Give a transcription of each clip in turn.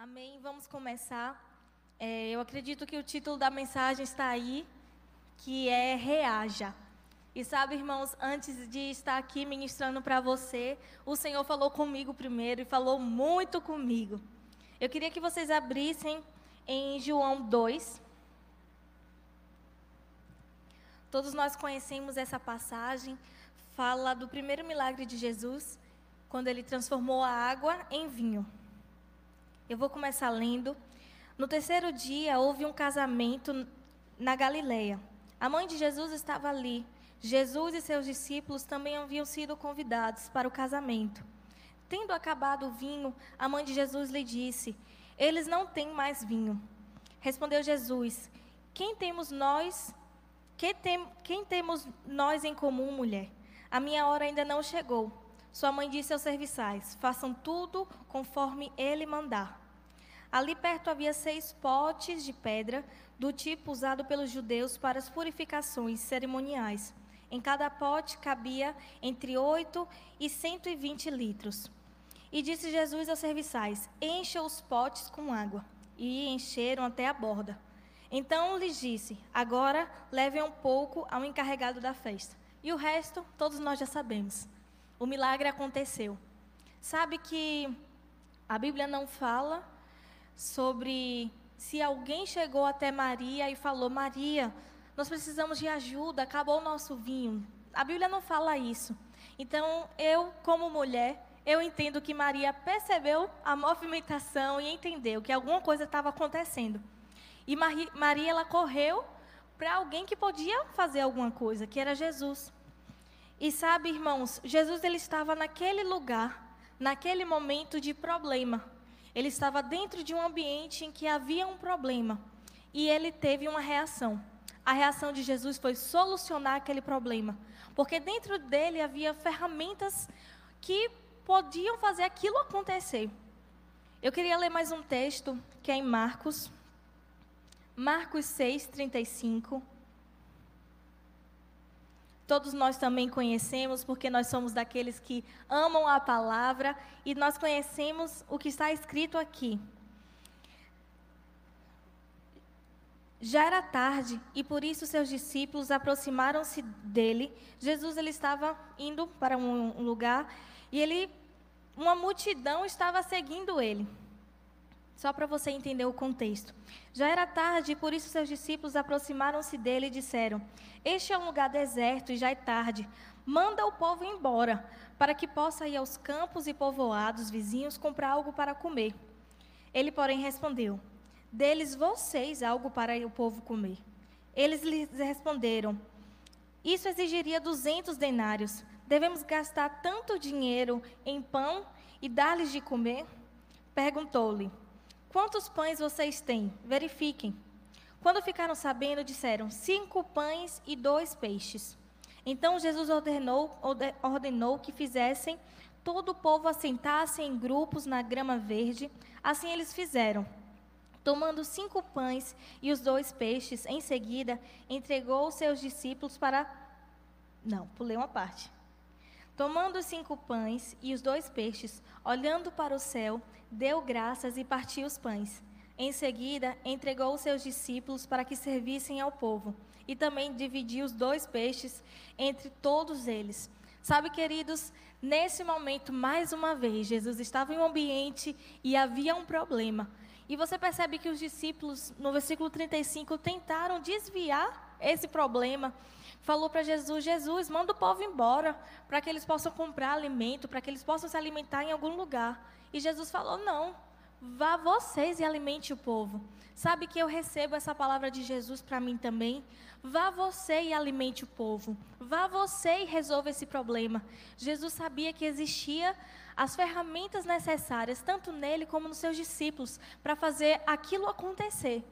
Amém. Vamos começar. É, eu acredito que o título da mensagem está aí, que é Reaja. E sabe, irmãos, antes de estar aqui ministrando para você, o Senhor falou comigo primeiro e falou muito comigo. Eu queria que vocês abrissem em João 2. Todos nós conhecemos essa passagem, fala do primeiro milagre de Jesus, quando ele transformou a água em vinho. Eu vou começar lendo. No terceiro dia houve um casamento na Galileia. A mãe de Jesus estava ali. Jesus e seus discípulos também haviam sido convidados para o casamento. Tendo acabado o vinho, a mãe de Jesus lhe disse: Eles não têm mais vinho. Respondeu Jesus: Quem temos nós? Quem, tem, quem temos nós em comum, mulher? A minha hora ainda não chegou. Sua mãe disse aos serviçais: Façam tudo conforme ele mandar. Ali perto havia seis potes de pedra, do tipo usado pelos judeus para as purificações cerimoniais. Em cada pote cabia entre 8 e 120 litros. E disse Jesus aos serviçais: Encha os potes com água. E encheram até a borda. Então lhes disse: Agora levem um pouco ao encarregado da festa. E o resto, todos nós já sabemos. O milagre aconteceu. Sabe que a Bíblia não fala sobre se alguém chegou até Maria e falou: Maria, nós precisamos de ajuda, acabou o nosso vinho. A Bíblia não fala isso. Então, eu, como mulher, eu entendo que Maria percebeu a movimentação e entendeu que alguma coisa estava acontecendo. E Maria, ela correu para alguém que podia fazer alguma coisa, que era Jesus. E sabe, irmãos, Jesus ele estava naquele lugar, naquele momento de problema. Ele estava dentro de um ambiente em que havia um problema e ele teve uma reação. A reação de Jesus foi solucionar aquele problema, porque dentro dele havia ferramentas que podiam fazer aquilo acontecer. Eu queria ler mais um texto que é em Marcos, Marcos 6, 35. Todos nós também conhecemos, porque nós somos daqueles que amam a palavra e nós conhecemos o que está escrito aqui. Já era tarde e por isso seus discípulos aproximaram-se dele. Jesus ele estava indo para um lugar e ele, uma multidão estava seguindo ele. Só para você entender o contexto. Já era tarde, e por isso seus discípulos aproximaram-se dele e disseram: Este é um lugar deserto e já é tarde. Manda o povo embora, para que possa ir aos campos e povoados vizinhos comprar algo para comer. Ele, porém, respondeu: Deles vocês algo para o povo comer. Eles lhes responderam: Isso exigiria duzentos denários. Devemos gastar tanto dinheiro em pão e dar-lhes de comer? Perguntou-lhe. Quantos pães vocês têm? Verifiquem. Quando ficaram sabendo, disseram: cinco pães e dois peixes. Então Jesus ordenou, ordenou que fizessem todo o povo assentasse em grupos na grama verde. Assim eles fizeram. Tomando cinco pães e os dois peixes, em seguida entregou os seus discípulos para. Não, pulei uma parte. Tomando os cinco pães e os dois peixes, olhando para o céu, deu graças e partiu os pães. Em seguida, entregou os seus discípulos para que servissem ao povo, e também dividiu os dois peixes entre todos eles. Sabe, queridos, nesse momento, mais uma vez, Jesus estava em um ambiente e havia um problema. E você percebe que os discípulos, no versículo 35, tentaram desviar esse problema. Falou para Jesus: Jesus, manda o povo embora, para que eles possam comprar alimento, para que eles possam se alimentar em algum lugar. E Jesus falou: Não, vá vocês e alimente o povo. Sabe que eu recebo essa palavra de Jesus para mim também? Vá você e alimente o povo. Vá você e resolva esse problema. Jesus sabia que existia as ferramentas necessárias, tanto nele como nos seus discípulos, para fazer aquilo acontecer.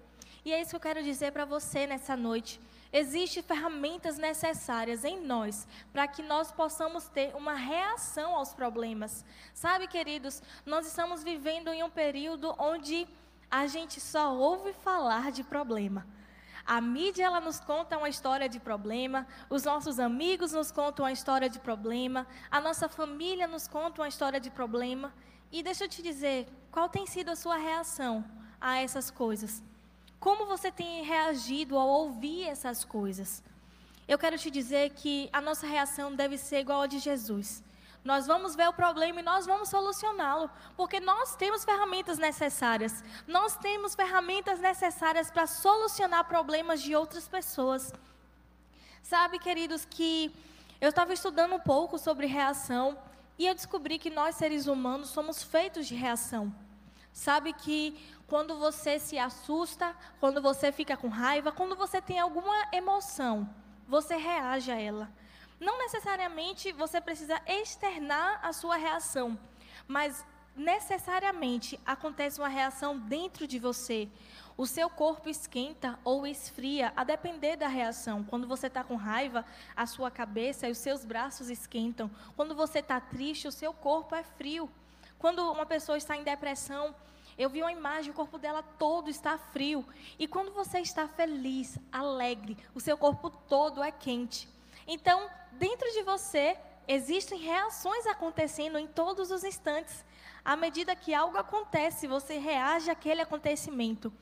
E é isso que eu quero dizer para você nessa noite. Existem ferramentas necessárias em nós para que nós possamos ter uma reação aos problemas. Sabe, queridos, nós estamos vivendo em um período onde a gente só ouve falar de problema. A mídia ela nos conta uma história de problema, os nossos amigos nos contam uma história de problema, a nossa família nos conta uma história de problema. E deixa eu te dizer, qual tem sido a sua reação a essas coisas? Como você tem reagido ao ouvir essas coisas? Eu quero te dizer que a nossa reação deve ser igual a de Jesus. Nós vamos ver o problema e nós vamos solucioná-lo, porque nós temos ferramentas necessárias. Nós temos ferramentas necessárias para solucionar problemas de outras pessoas. Sabe, queridos, que eu estava estudando um pouco sobre reação e eu descobri que nós seres humanos somos feitos de reação. Sabe que quando você se assusta, quando você fica com raiva, quando você tem alguma emoção, você reage a ela. Não necessariamente você precisa externar a sua reação, mas necessariamente acontece uma reação dentro de você. O seu corpo esquenta ou esfria, a depender da reação. Quando você está com raiva, a sua cabeça e os seus braços esquentam. Quando você está triste, o seu corpo é frio. Quando uma pessoa está em depressão, eu vi uma imagem, o corpo dela todo está frio. E quando você está feliz, alegre, o seu corpo todo é quente. Então, dentro de você existem reações acontecendo em todos os instantes. À medida que algo acontece, você reage àquele acontecimento.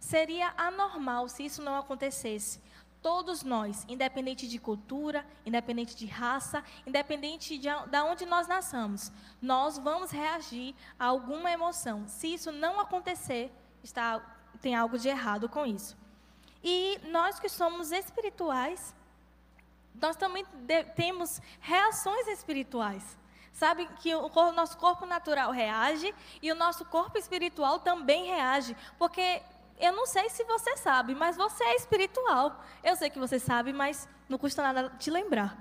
Seria anormal se isso não acontecesse. Todos nós, independente de cultura, independente de raça, independente de, de onde nós nasçamos, nós vamos reagir a alguma emoção. Se isso não acontecer, está, tem algo de errado com isso. E nós que somos espirituais, nós também temos reações espirituais. Sabe que o, nosso corpo natural reage e o nosso corpo espiritual também reage. Porque eu não sei se você sabe, mas você é espiritual. Eu sei que você sabe, mas não custa nada te lembrar.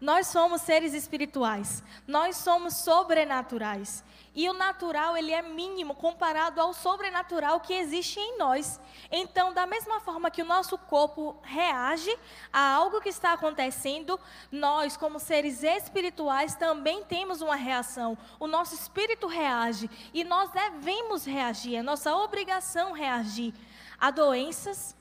Nós somos seres espirituais. Nós somos sobrenaturais. E o natural, ele é mínimo comparado ao sobrenatural que existe em nós. Então, da mesma forma que o nosso corpo reage a algo que está acontecendo, nós, como seres espirituais, também temos uma reação. O nosso espírito reage e nós devemos reagir, é nossa obrigação reagir a doenças,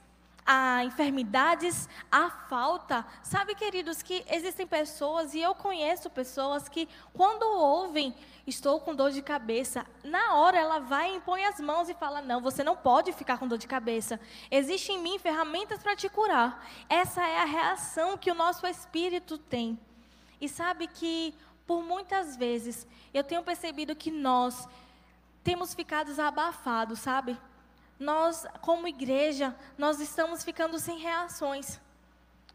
a enfermidades, a falta. Sabe, queridos, que existem pessoas, e eu conheço pessoas que, quando ouvem, estou com dor de cabeça, na hora ela vai e impõe as mãos e fala: Não, você não pode ficar com dor de cabeça. Existem em mim ferramentas para te curar. Essa é a reação que o nosso espírito tem. E sabe que, por muitas vezes, eu tenho percebido que nós temos ficado abafados, sabe? Nós, como igreja, nós estamos ficando sem reações.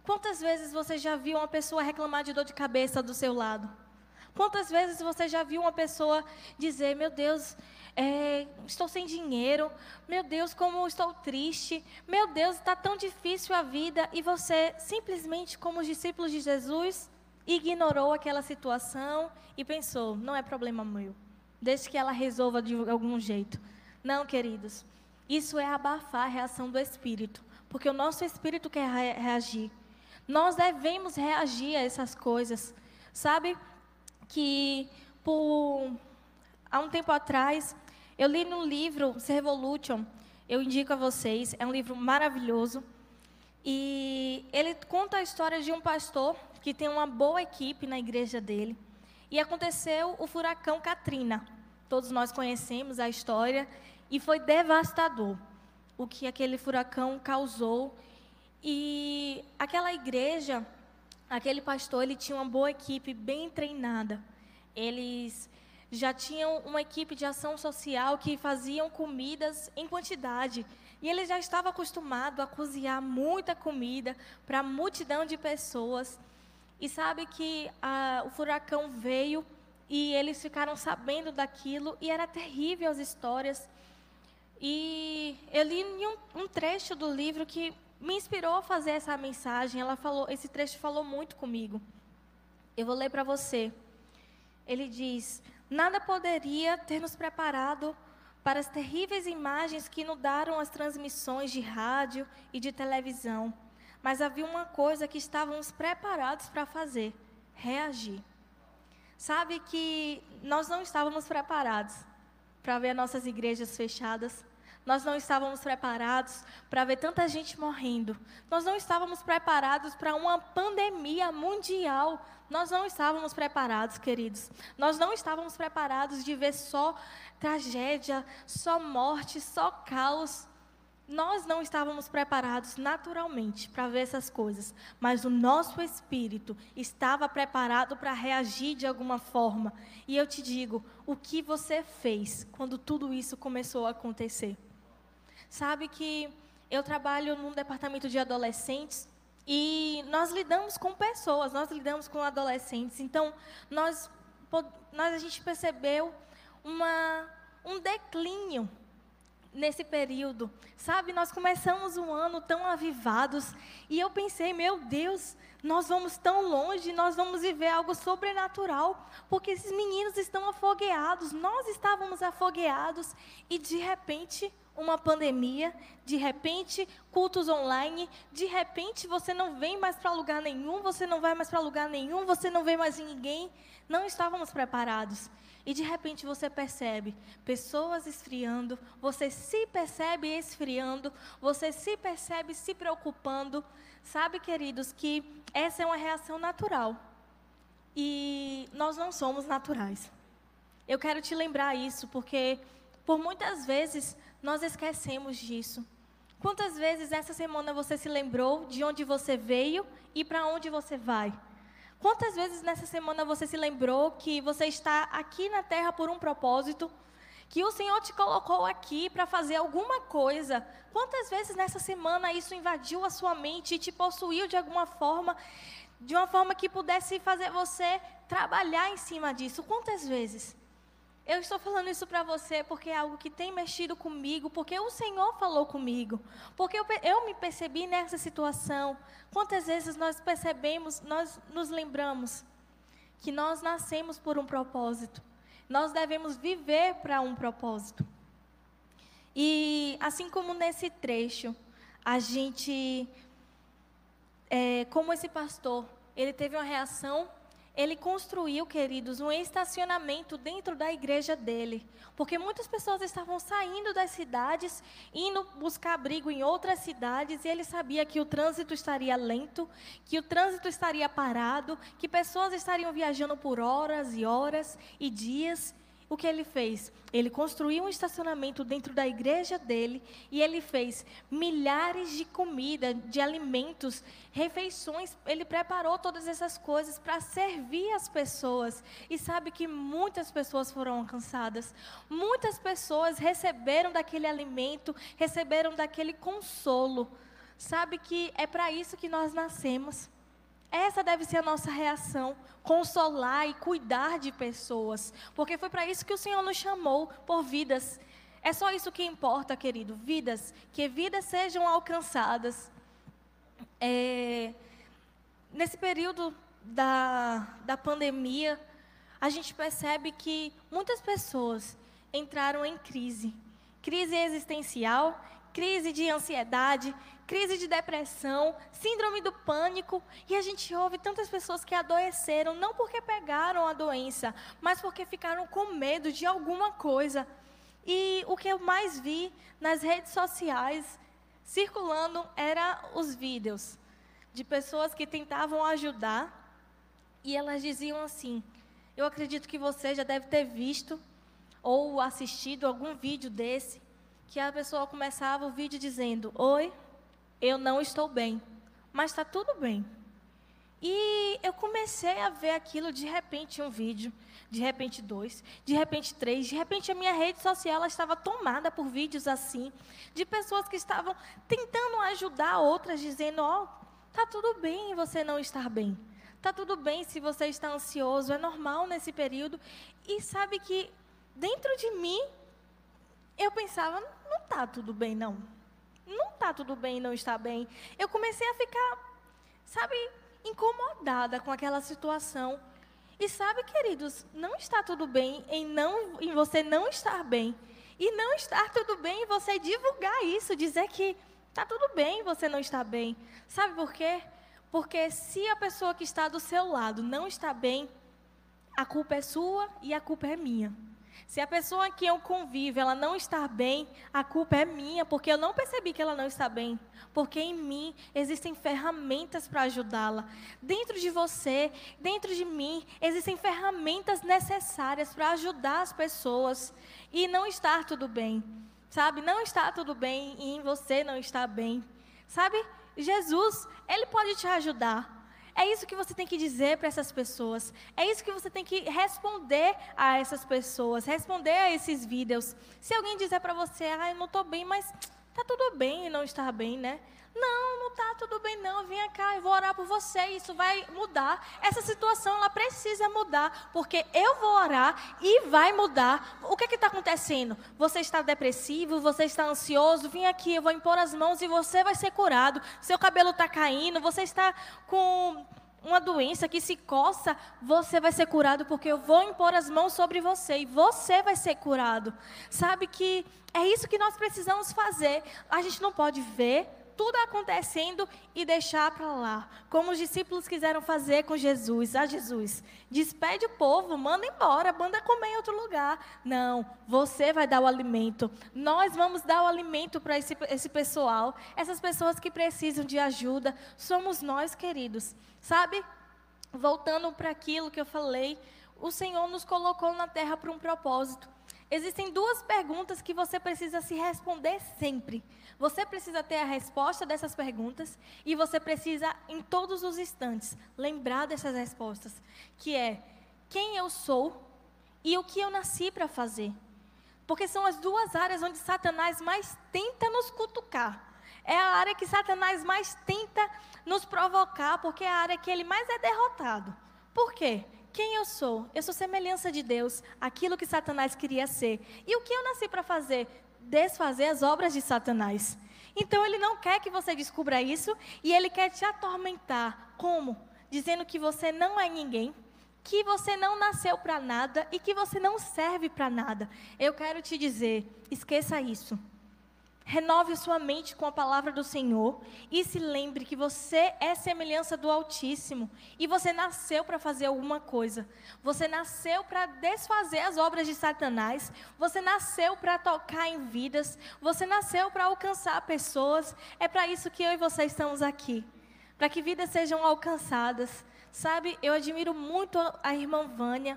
Quantas vezes você já viu uma pessoa reclamar de dor de cabeça do seu lado? Quantas vezes você já viu uma pessoa dizer: Meu Deus, é, estou sem dinheiro, meu Deus, como estou triste, meu Deus, está tão difícil a vida, e você simplesmente, como os discípulos de Jesus, ignorou aquela situação e pensou: Não é problema meu, deixe que ela resolva de algum jeito. Não, queridos, isso é abafar a reação do espírito, porque o nosso espírito quer reagir. Nós devemos reagir a essas coisas. Sabe que por há um tempo atrás eu li no livro Servolution, eu indico a vocês, é um livro maravilhoso. E ele conta a história de um pastor que tem uma boa equipe na igreja dele. E aconteceu o furacão Katrina. Todos nós conhecemos a história e foi devastador o que aquele furacão causou. E aquela igreja, aquele pastor, ele tinha uma boa equipe, bem treinada. Eles já tinham uma equipe de ação social que faziam comidas em quantidade. E ele já estava acostumado a cozinhar muita comida para multidão de pessoas. E sabe que a, o furacão veio e eles ficaram sabendo daquilo e era terrível as histórias. E eu li um, um trecho do livro que me inspirou a fazer essa mensagem. Ela falou, esse trecho falou muito comigo. Eu vou ler para você. Ele diz: Nada poderia ter nos preparado para as terríveis imagens que inundaram as transmissões de rádio e de televisão. Mas havia uma coisa que estávamos preparados para fazer: reagir. Sabe que nós não estávamos preparados para ver nossas igrejas fechadas, Nós não estávamos preparados para ver tanta gente morrendo. Nós não estávamos preparados para uma pandemia mundial. Nós não estávamos preparados, queridos. Nós não estávamos preparados de ver só tragédia, só morte, só caos. Nós não estávamos preparados naturalmente para ver essas coisas, mas o nosso espírito estava preparado para reagir de alguma forma. E eu te digo, o que você fez quando tudo isso começou a acontecer? Sabe que eu trabalho num departamento de adolescentes e nós lidamos com pessoas, nós lidamos com adolescentes. Então, nós, nós a gente percebeu uma, um declínio nesse período. Sabe, nós começamos um ano tão avivados e eu pensei, meu Deus, nós vamos tão longe, nós vamos viver algo sobrenatural, porque esses meninos estão afogueados, nós estávamos afogueados e de repente uma pandemia, de repente cultos online, de repente você não vem mais para lugar nenhum, você não vai mais para lugar nenhum, você não vê mais ninguém. Não estávamos preparados. E de repente você percebe pessoas esfriando, você se percebe esfriando, você se percebe se preocupando. Sabe, queridos, que essa é uma reação natural. E nós não somos naturais. Eu quero te lembrar isso, porque por muitas vezes nós esquecemos disso. Quantas vezes essa semana você se lembrou de onde você veio e para onde você vai? Quantas vezes nessa semana você se lembrou que você está aqui na terra por um propósito? Que o Senhor te colocou aqui para fazer alguma coisa? Quantas vezes nessa semana isso invadiu a sua mente e te possuiu de alguma forma, de uma forma que pudesse fazer você trabalhar em cima disso? Quantas vezes? Eu estou falando isso para você porque é algo que tem mexido comigo, porque o Senhor falou comigo, porque eu, eu me percebi nessa situação. Quantas vezes nós percebemos, nós nos lembramos que nós nascemos por um propósito, nós devemos viver para um propósito. E assim como nesse trecho, a gente, é, como esse pastor, ele teve uma reação ele construiu, queridos, um estacionamento dentro da igreja dele. Porque muitas pessoas estavam saindo das cidades, indo buscar abrigo em outras cidades, e ele sabia que o trânsito estaria lento, que o trânsito estaria parado, que pessoas estariam viajando por horas e horas e dias o que ele fez? Ele construiu um estacionamento dentro da igreja dele e ele fez milhares de comida, de alimentos, refeições. Ele preparou todas essas coisas para servir as pessoas. E sabe que muitas pessoas foram alcançadas. Muitas pessoas receberam daquele alimento, receberam daquele consolo. Sabe que é para isso que nós nascemos. Essa deve ser a nossa reação, consolar e cuidar de pessoas, porque foi para isso que o Senhor nos chamou por vidas. É só isso que importa, querido, vidas, que vidas sejam alcançadas. É, nesse período da, da pandemia, a gente percebe que muitas pessoas entraram em crise, crise existencial, crise de ansiedade, crise de depressão, síndrome do pânico, e a gente ouve tantas pessoas que adoeceram não porque pegaram a doença, mas porque ficaram com medo de alguma coisa. E o que eu mais vi nas redes sociais circulando era os vídeos de pessoas que tentavam ajudar e elas diziam assim: "Eu acredito que você já deve ter visto ou assistido algum vídeo desse que a pessoa começava o vídeo dizendo: "Oi, eu não estou bem, mas está tudo bem. E eu comecei a ver aquilo de repente um vídeo, de repente dois, de repente três, de repente a minha rede social estava tomada por vídeos assim, de pessoas que estavam tentando ajudar outras, dizendo: ó, oh, tudo bem você não estar bem. Tá tudo bem se você está ansioso, é normal nesse período. E sabe que dentro de mim eu pensava, não tá tudo bem não não está tudo bem não está bem. Eu comecei a ficar, sabe, incomodada com aquela situação. E sabe, queridos, não está tudo bem em, não, em você não estar bem. E não estar tudo bem em você divulgar isso, dizer que está tudo bem você não está bem. Sabe por quê? Porque se a pessoa que está do seu lado não está bem, a culpa é sua e a culpa é minha. Se a pessoa que eu convivo, ela não está bem, a culpa é minha, porque eu não percebi que ela não está bem. Porque em mim existem ferramentas para ajudá-la. Dentro de você, dentro de mim, existem ferramentas necessárias para ajudar as pessoas. E não estar tudo bem. Sabe? Não está tudo bem e em você não está bem. Sabe? Jesus, ele pode te ajudar. É isso que você tem que dizer para essas pessoas. É isso que você tem que responder a essas pessoas, responder a esses vídeos. Se alguém dizer para você, ah, eu não estou bem, mas tá tudo bem não estar bem, né? Não, não tá tudo bem não. Venha cá, eu vou orar por você. Isso vai mudar. Essa situação ela precisa mudar, porque eu vou orar e vai mudar. O que é está acontecendo? Você está depressivo, você está ansioso. Vem aqui, eu vou impor as mãos e você vai ser curado. Seu cabelo está caindo, você está com uma doença que se coça, você vai ser curado porque eu vou impor as mãos sobre você e você vai ser curado. Sabe que é isso que nós precisamos fazer. A gente não pode ver tudo acontecendo e deixar para lá. Como os discípulos quiseram fazer com Jesus. Ah, Jesus, despede o povo, manda embora, manda comer em outro lugar. Não, você vai dar o alimento. Nós vamos dar o alimento para esse, esse pessoal, essas pessoas que precisam de ajuda. Somos nós, queridos. Sabe? Voltando para aquilo que eu falei, o Senhor nos colocou na terra para um propósito. Existem duas perguntas que você precisa se responder sempre. Você precisa ter a resposta dessas perguntas e você precisa, em todos os instantes, lembrar dessas respostas, que é quem eu sou e o que eu nasci para fazer. Porque são as duas áreas onde Satanás mais tenta nos cutucar. É a área que Satanás mais tenta nos provocar, porque é a área que ele mais é derrotado. Por quê? Quem eu sou? Eu sou semelhança de Deus, aquilo que Satanás queria ser. E o que eu nasci para fazer? desfazer as obras de Satanás. Então ele não quer que você descubra isso e ele quer te atormentar. Como? Dizendo que você não é ninguém, que você não nasceu para nada e que você não serve para nada. Eu quero te dizer, esqueça isso. Renove sua mente com a palavra do Senhor e se lembre que você é semelhança do Altíssimo e você nasceu para fazer alguma coisa. Você nasceu para desfazer as obras de Satanás. Você nasceu para tocar em vidas. Você nasceu para alcançar pessoas. É para isso que eu e você estamos aqui para que vidas sejam alcançadas. Sabe, eu admiro muito a irmã Vânia.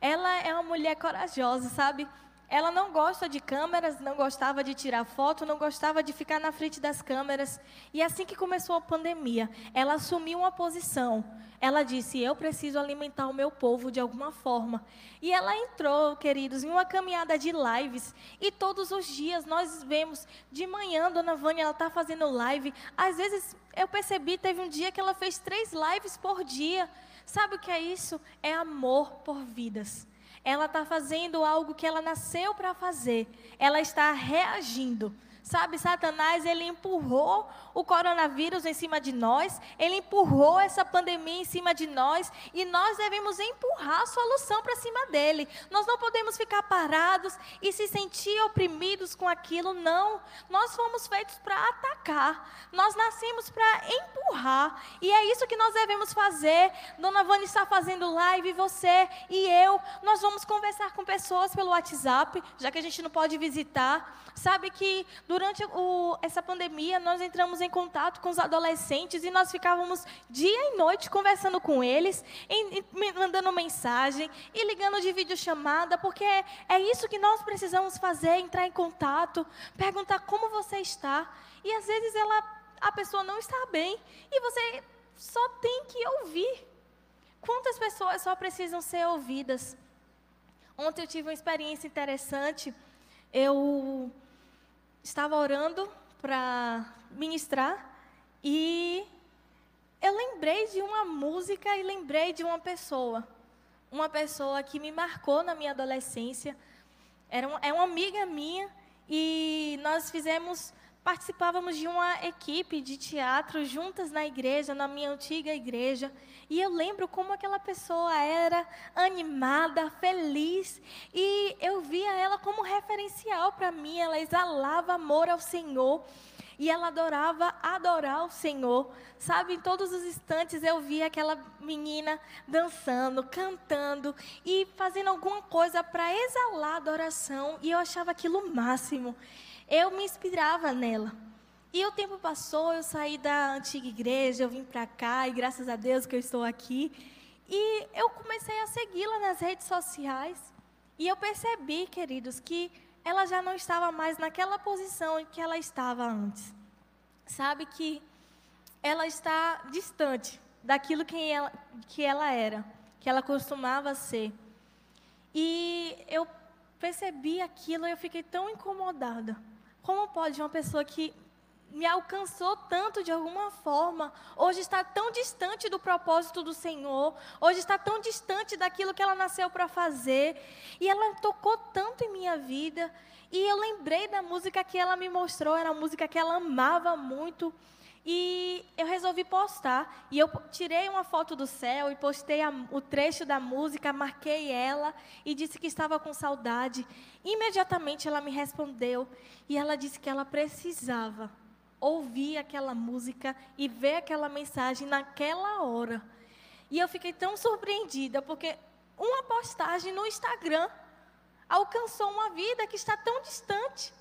Ela é uma mulher corajosa, sabe? Ela não gosta de câmeras, não gostava de tirar foto, não gostava de ficar na frente das câmeras. E assim que começou a pandemia, ela assumiu uma posição. Ela disse: Eu preciso alimentar o meu povo de alguma forma. E ela entrou, queridos, em uma caminhada de lives. E todos os dias nós vemos, de manhã, Dona Vânia, ela está fazendo live. Às vezes eu percebi, teve um dia que ela fez três lives por dia. Sabe o que é isso? É amor por vidas. Ela está fazendo algo que ela nasceu para fazer. Ela está reagindo. Sabe, Satanás, ele empurrou o coronavírus em cima de nós, ele empurrou essa pandemia em cima de nós, e nós devemos empurrar a solução para cima dele. Nós não podemos ficar parados e se sentir oprimidos com aquilo, não. Nós fomos feitos para atacar, nós nascemos para empurrar, e é isso que nós devemos fazer. Dona Vânia está fazendo live, você e eu, nós vamos conversar com pessoas pelo WhatsApp, já que a gente não pode visitar. Sabe que durante o, essa pandemia nós entramos em contato com os adolescentes e nós ficávamos dia e noite conversando com eles, em, em, mandando mensagem e ligando de videochamada, porque é, é isso que nós precisamos fazer, entrar em contato, perguntar como você está. E às vezes ela, a pessoa não está bem e você só tem que ouvir. Quantas pessoas só precisam ser ouvidas? Ontem eu tive uma experiência interessante. Eu estava orando para ministrar e eu lembrei de uma música e lembrei de uma pessoa. Uma pessoa que me marcou na minha adolescência. Era uma, é uma amiga minha e nós fizemos, participávamos de uma equipe de teatro juntas na igreja, na minha antiga igreja. E eu lembro como aquela pessoa era animada, feliz. E eu via ela como referencial para mim. Ela exalava amor ao Senhor. e ela adorava adorar o Senhor. Sabe, em todos os instantes eu via aquela menina dançando, cantando e fazendo alguma coisa para exalar a adoração, e eu achava aquilo o máximo. Eu me inspirava nela. E o tempo passou, eu saí da antiga igreja, eu vim para cá e graças a Deus que eu estou aqui. E eu comecei a segui-la nas redes sociais. E eu percebi, queridos, que ela já não estava mais naquela posição em que ela estava antes. Sabe que ela está distante daquilo que ela, que ela era, que ela costumava ser. E eu percebi aquilo e eu fiquei tão incomodada. Como pode uma pessoa que me alcançou tanto de alguma forma, hoje está tão distante do propósito do Senhor, hoje está tão distante daquilo que ela nasceu para fazer, e ela tocou tanto em minha vida, e eu lembrei da música que ela me mostrou, era música que ela amava muito, e eu resolvi postar. E eu tirei uma foto do céu e postei a, o trecho da música, marquei ela e disse que estava com saudade. Imediatamente ela me respondeu e ela disse que ela precisava ouvir aquela música e ver aquela mensagem naquela hora. E eu fiquei tão surpreendida, porque uma postagem no Instagram alcançou uma vida que está tão distante.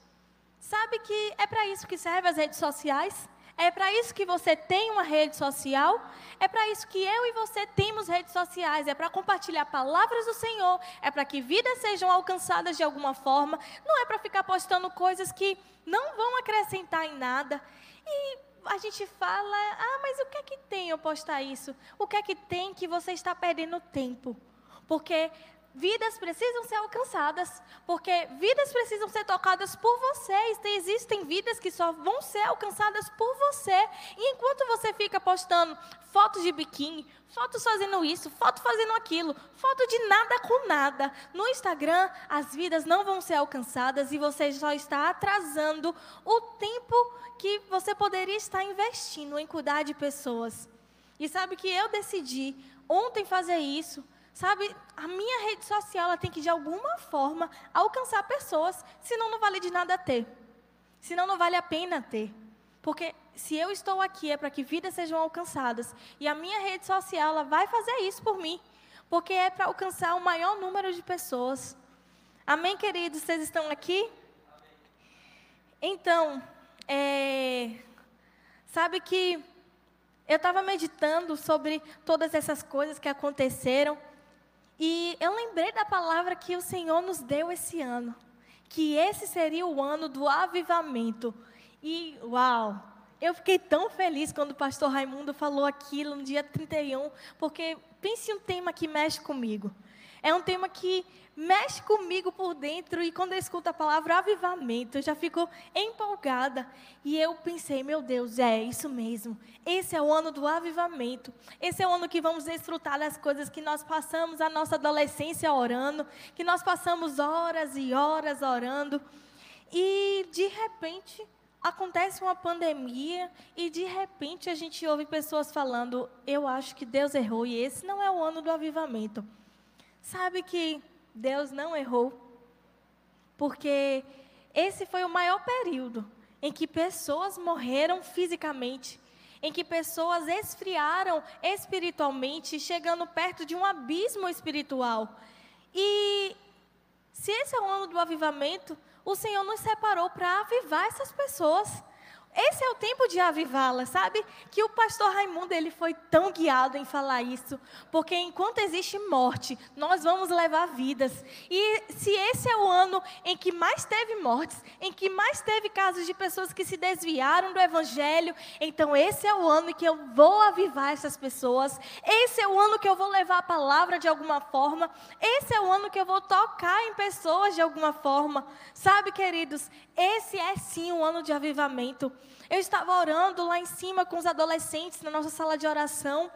Sabe que é para isso que servem as redes sociais? É para isso que você tem uma rede social? É para isso que eu e você temos redes sociais? É para compartilhar palavras do Senhor? É para que vidas sejam alcançadas de alguma forma? Não é para ficar postando coisas que não vão acrescentar em nada. E a gente fala, ah, mas o que é que tem eu postar isso? O que é que tem que você está perdendo tempo? Porque vidas precisam ser alcançadas, porque vidas precisam ser tocadas por vocês. Existem vidas que só vão ser alcançadas por você. E enquanto você fica postando fotos de biquíni, fotos fazendo isso, foto fazendo aquilo, foto de nada com nada, no Instagram as vidas não vão ser alcançadas e você só está atrasando o tempo que você poderia estar investindo em cuidar de pessoas. E sabe que eu decidi ontem fazer isso Sabe, a minha rede social ela tem que de alguma forma alcançar pessoas, senão não vale de nada ter. Senão não vale a pena ter. Porque se eu estou aqui é para que vidas sejam alcançadas. E a minha rede social ela vai fazer isso por mim. Porque é para alcançar o maior número de pessoas. Amém, queridos? Vocês estão aqui? Então, é, sabe que eu estava meditando sobre todas essas coisas que aconteceram. E eu lembrei da palavra que o Senhor nos deu esse ano, que esse seria o ano do avivamento. E uau, eu fiquei tão feliz quando o pastor Raimundo falou aquilo no dia 31, porque pense em um tema que mexe comigo. É um tema que mexe comigo por dentro e quando eu escuto a palavra avivamento, eu já fico empolgada. E eu pensei, meu Deus, é isso mesmo. Esse é o ano do avivamento. Esse é o ano que vamos desfrutar das coisas que nós passamos a nossa adolescência orando, que nós passamos horas e horas orando. E de repente acontece uma pandemia e de repente a gente ouve pessoas falando: "Eu acho que Deus errou e esse não é o ano do avivamento". Sabe que Deus não errou, porque esse foi o maior período em que pessoas morreram fisicamente, em que pessoas esfriaram espiritualmente, chegando perto de um abismo espiritual. E se esse é o ano do avivamento, o Senhor nos separou para avivar essas pessoas. Esse é o tempo de avivá-la, sabe? Que o pastor Raimundo ele foi tão guiado em falar isso, porque enquanto existe morte, nós vamos levar vidas. E se esse é o ano em que mais teve mortes, em que mais teve casos de pessoas que se desviaram do evangelho, então esse é o ano em que eu vou avivar essas pessoas. Esse é o ano que eu vou levar a palavra de alguma forma. Esse é o ano que eu vou tocar em pessoas de alguma forma. Sabe, queridos, esse é sim um ano de avivamento. Eu estava orando lá em cima com os adolescentes na nossa sala de oração.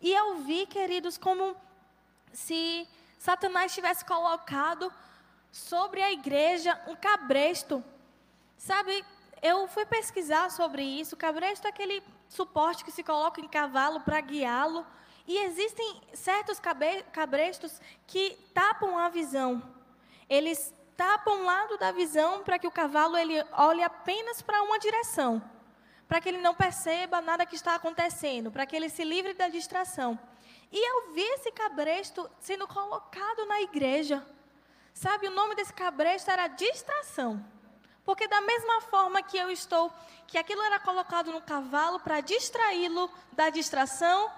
E eu vi, queridos, como se Satanás tivesse colocado sobre a igreja um cabresto. Sabe, eu fui pesquisar sobre isso. O cabresto é aquele suporte que se coloca em cavalo para guiá-lo. E existem certos cabrestos que tapam a visão. Eles tapa um lado da visão para que o cavalo ele olhe apenas para uma direção. para que ele não perceba nada que está acontecendo, para que ele se livre da distração. E eu vi esse cabresto sendo colocado na igreja. Sabe, o nome desse cabresto era distração. Porque da mesma forma que eu estou, que aquilo era colocado no cavalo para distraí-lo da distração,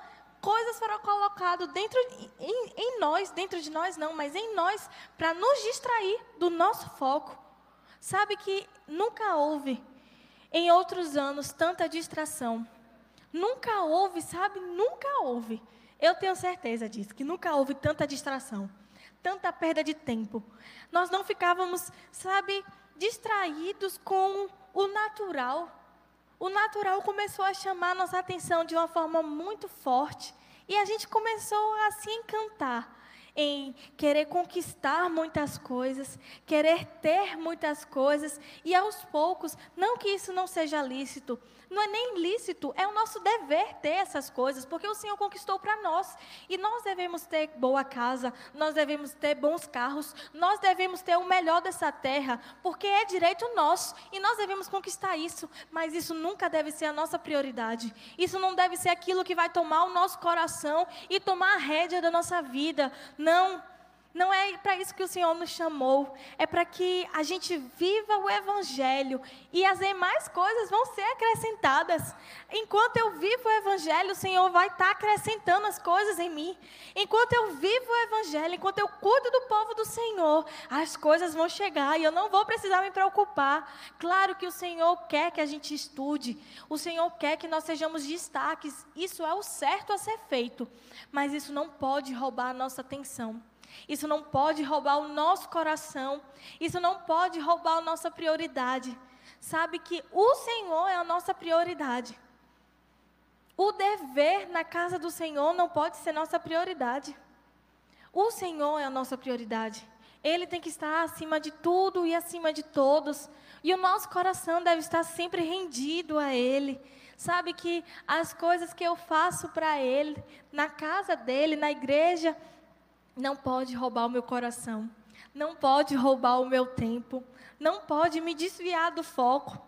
coisas foram colocadas dentro em, em, nós, dentro de nós não, mas em nós, para nos distrair do nosso foco. Sabe que nunca houve em outros anos tanta distração. Nunca houve, sabe? Nunca houve. Eu tenho certeza disso, que nunca houve tanta distração, tanta perda de tempo. Nós não ficávamos, sabe, distraídos com o natural. O natural começou a chamar nossa atenção de uma forma muito forte. E a gente começou a se encantar em querer conquistar muitas coisas, querer ter muitas coisas, e aos poucos, não que isso não seja lícito, não é nem lícito, é o nosso dever ter essas coisas, porque o Senhor conquistou para nós. E nós devemos ter boa casa, nós devemos ter bons carros, nós devemos ter o melhor dessa terra, porque é direito nosso e nós devemos conquistar isso. Mas isso nunca deve ser a nossa prioridade. Isso não deve ser aquilo que vai tomar o nosso coração e tomar a rédea da nossa vida. Não. Não é para isso que o Senhor nos chamou. É para que a gente viva o Evangelho e as demais coisas vão ser acrescentadas. Enquanto eu vivo o Evangelho, o Senhor vai estar tá acrescentando as coisas em mim. Enquanto eu vivo o Evangelho, enquanto eu cuido do povo do Senhor, as coisas vão chegar e eu não vou precisar me preocupar. Claro que o Senhor quer que a gente estude, o Senhor quer que nós sejamos destaques. Isso é o certo a ser feito, mas isso não pode roubar a nossa atenção. Isso não pode roubar o nosso coração. Isso não pode roubar a nossa prioridade. Sabe que o Senhor é a nossa prioridade. O dever na casa do Senhor não pode ser nossa prioridade. O Senhor é a nossa prioridade. Ele tem que estar acima de tudo e acima de todos. E o nosso coração deve estar sempre rendido a Ele. Sabe que as coisas que eu faço para Ele, na casa dele, na igreja, não pode roubar o meu coração, não pode roubar o meu tempo, não pode me desviar do foco.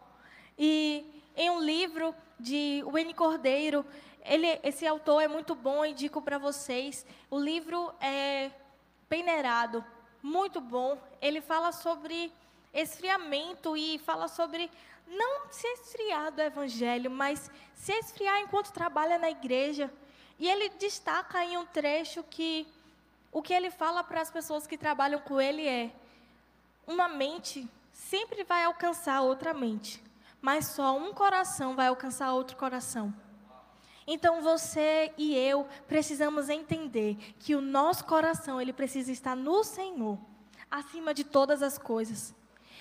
E em um livro de Wayne Cordeiro, ele, esse autor é muito bom, indico para vocês. O livro é peneirado, muito bom. Ele fala sobre esfriamento e fala sobre não se esfriar do evangelho, mas se esfriar enquanto trabalha na igreja. E ele destaca em um trecho que o que ele fala para as pessoas que trabalham com ele é: uma mente sempre vai alcançar outra mente, mas só um coração vai alcançar outro coração. Então você e eu precisamos entender que o nosso coração ele precisa estar no Senhor, acima de todas as coisas.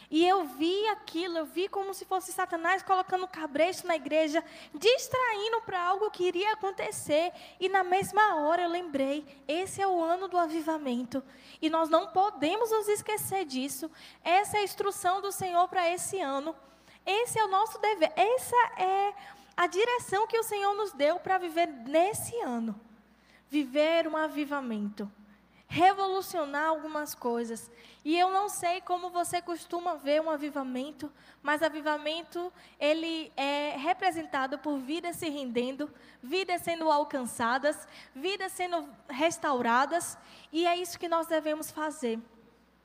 E eu vi aquilo, eu vi como se fosse Satanás colocando cabresto na igreja, distraindo para algo que iria acontecer. E na mesma hora eu lembrei: esse é o ano do avivamento. E nós não podemos nos esquecer disso. Essa é a instrução do Senhor para esse ano. Esse é o nosso dever. Essa é a direção que o Senhor nos deu para viver nesse ano. Viver um avivamento revolucionar algumas coisas. E eu não sei como você costuma ver um avivamento, mas avivamento ele é representado por vidas se rendendo, vidas sendo alcançadas, vidas sendo restauradas, e é isso que nós devemos fazer.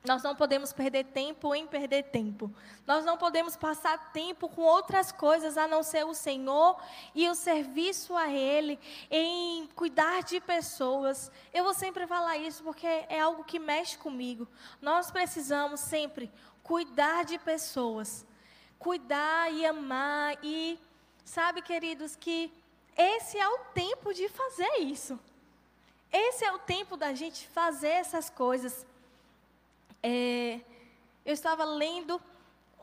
Nós não podemos perder tempo em perder tempo. Nós não podemos passar tempo com outras coisas a não ser o Senhor e o serviço a Ele, em cuidar de pessoas. Eu vou sempre falar isso porque é algo que mexe comigo. Nós precisamos sempre cuidar de pessoas, cuidar e amar. E sabe, queridos, que esse é o tempo de fazer isso. Esse é o tempo da gente fazer essas coisas. É, eu estava lendo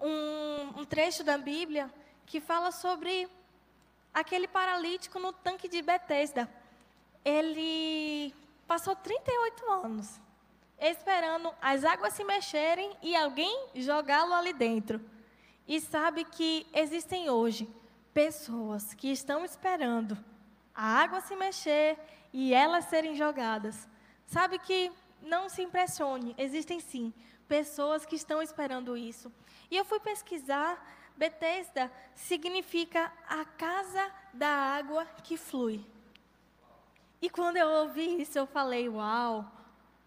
um, um trecho da Bíblia que fala sobre aquele paralítico no tanque de Betesda. Ele passou 38 anos esperando as águas se mexerem e alguém jogá-lo ali dentro. E sabe que existem hoje pessoas que estão esperando a água se mexer e elas serem jogadas. Sabe que não se impressione, existem sim pessoas que estão esperando isso. E eu fui pesquisar Betesda significa a casa da água que flui. E quando eu ouvi isso, eu falei: Uau!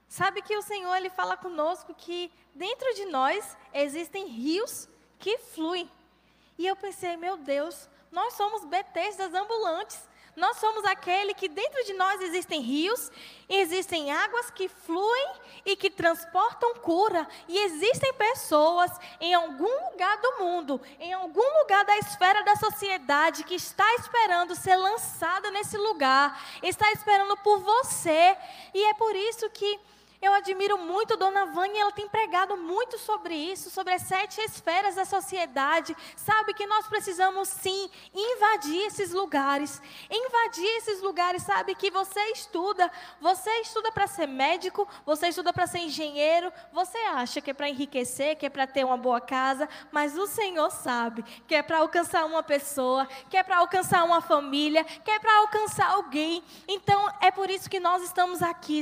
Sabe que o Senhor ele fala conosco que dentro de nós existem rios que fluem. E eu pensei: Meu Deus, nós somos Betesdas ambulantes. Nós somos aquele que dentro de nós existem rios, existem águas que fluem e que transportam cura. E existem pessoas em algum lugar do mundo, em algum lugar da esfera da sociedade que está esperando ser lançada nesse lugar, está esperando por você. E é por isso que eu admiro muito Dona Vânia, ela tem pregado muito sobre isso, sobre as sete esferas da sociedade. Sabe que nós precisamos sim invadir esses lugares. Invadir esses lugares, sabe que você estuda, você estuda para ser médico, você estuda para ser engenheiro, você acha que é para enriquecer, que é para ter uma boa casa, mas o Senhor sabe que é para alcançar uma pessoa, que é para alcançar uma família, que é para alcançar alguém. Então, é por isso que nós estamos aqui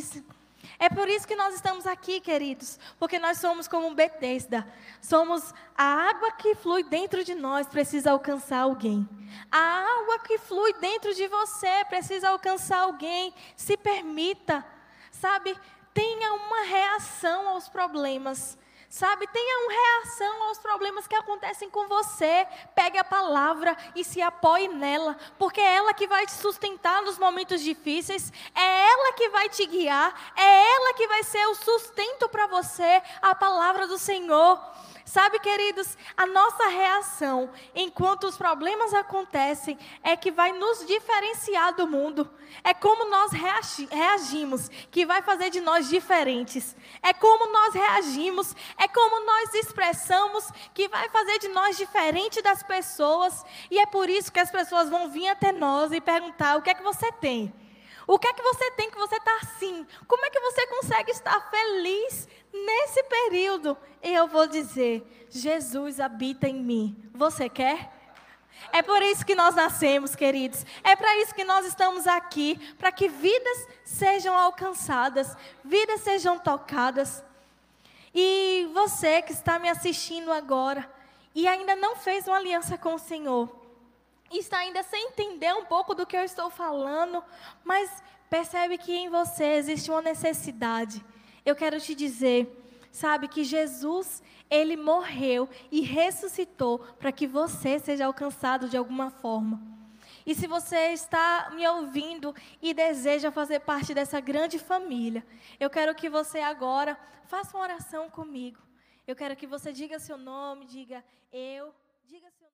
é por isso que nós estamos aqui, queridos, porque nós somos como um Betesda. Somos a água que flui dentro de nós precisa alcançar alguém. A água que flui dentro de você precisa alcançar alguém. Se permita, sabe? Tenha uma reação aos problemas. Sabe, tenha uma reação aos problemas que acontecem com você. Pegue a palavra e se apoie nela, porque é ela que vai te sustentar nos momentos difíceis, é ela que vai te guiar, é ela que vai ser o sustento para você, a palavra do Senhor. Sabe, queridos, a nossa reação enquanto os problemas acontecem é que vai nos diferenciar do mundo. É como nós reagimos que vai fazer de nós diferentes. É como nós reagimos, é como nós expressamos que vai fazer de nós diferente das pessoas. E é por isso que as pessoas vão vir até nós e perguntar: o que é que você tem? O que é que você tem que você está assim? Como é que você consegue estar feliz nesse período? E eu vou dizer: Jesus habita em mim. Você quer? É por isso que nós nascemos, queridos. É para isso que nós estamos aqui para que vidas sejam alcançadas, vidas sejam tocadas. E você que está me assistindo agora e ainda não fez uma aliança com o Senhor, está ainda sem entender um pouco do que eu estou falando, mas percebe que em você existe uma necessidade. Eu quero te dizer, sabe, que Jesus, ele morreu e ressuscitou para que você seja alcançado de alguma forma. E se você está me ouvindo e deseja fazer parte dessa grande família, eu quero que você agora faça uma oração comigo. Eu quero que você diga seu nome, diga eu,